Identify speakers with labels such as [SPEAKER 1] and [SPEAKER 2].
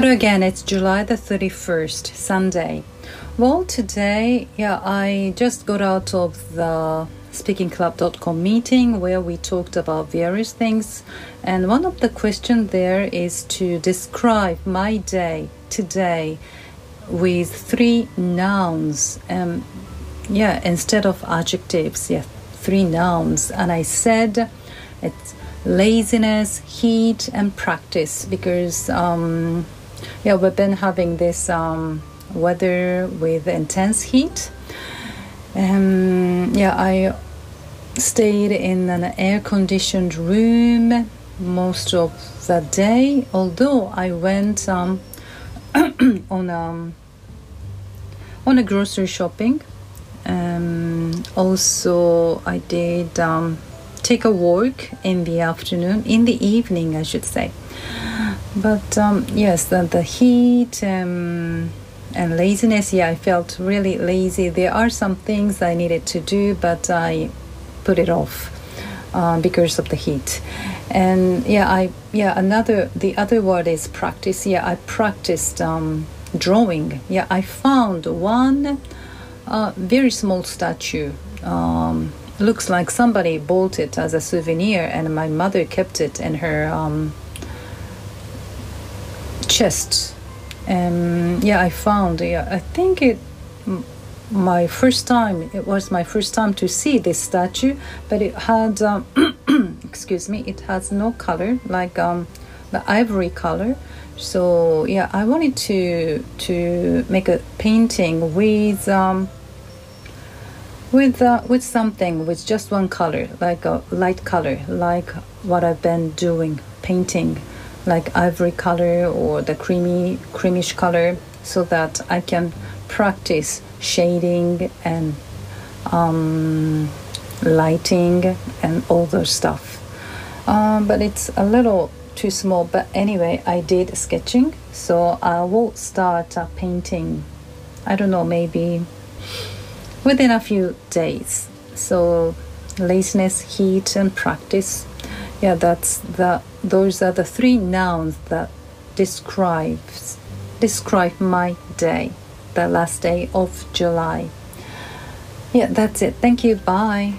[SPEAKER 1] Hello again, it's July the 31st, Sunday. Well, today, yeah, I just got out of the speakingclub.com meeting where we talked about various things, and one of the questions there is to describe my day today with three nouns. Um, yeah, instead of adjectives, yeah, three nouns. And I said it's laziness, heat, and practice because um, yeah, we've been having this um, weather with intense heat. Um, yeah, I stayed in an air-conditioned room most of the day. Although I went um, on um, on a grocery shopping. Um, also, I did um, take a walk in the afternoon, in the evening, I should say. But um, yes, the, the heat um, and laziness, yeah, I felt really lazy. There are some things I needed to do, but I put it off uh, because of the heat. And yeah, I yeah another the other word is practice. Yeah, I practiced um, drawing. Yeah, I found one uh, very small statue. Um, looks like somebody bought it as a souvenir, and my mother kept it in her um, chest. Um, yeah, I found. Yeah, I think it. My first time. It was my first time to see this statue, but it had. Um, excuse me. It has no color, like um, the ivory color. So yeah, I wanted to to make a painting with. Um, with uh, with something with just one color like a light color like what i've been doing painting like ivory color or the creamy creamish color so that i can practice shading and um, lighting and all those stuff um, but it's a little too small but anyway i did sketching so i will start uh, painting i don't know maybe within a few days. So laziness, heat, and practice. Yeah, that's the those are the three nouns that describes describe my day, the last day of July. Yeah, that's it. Thank you. Bye.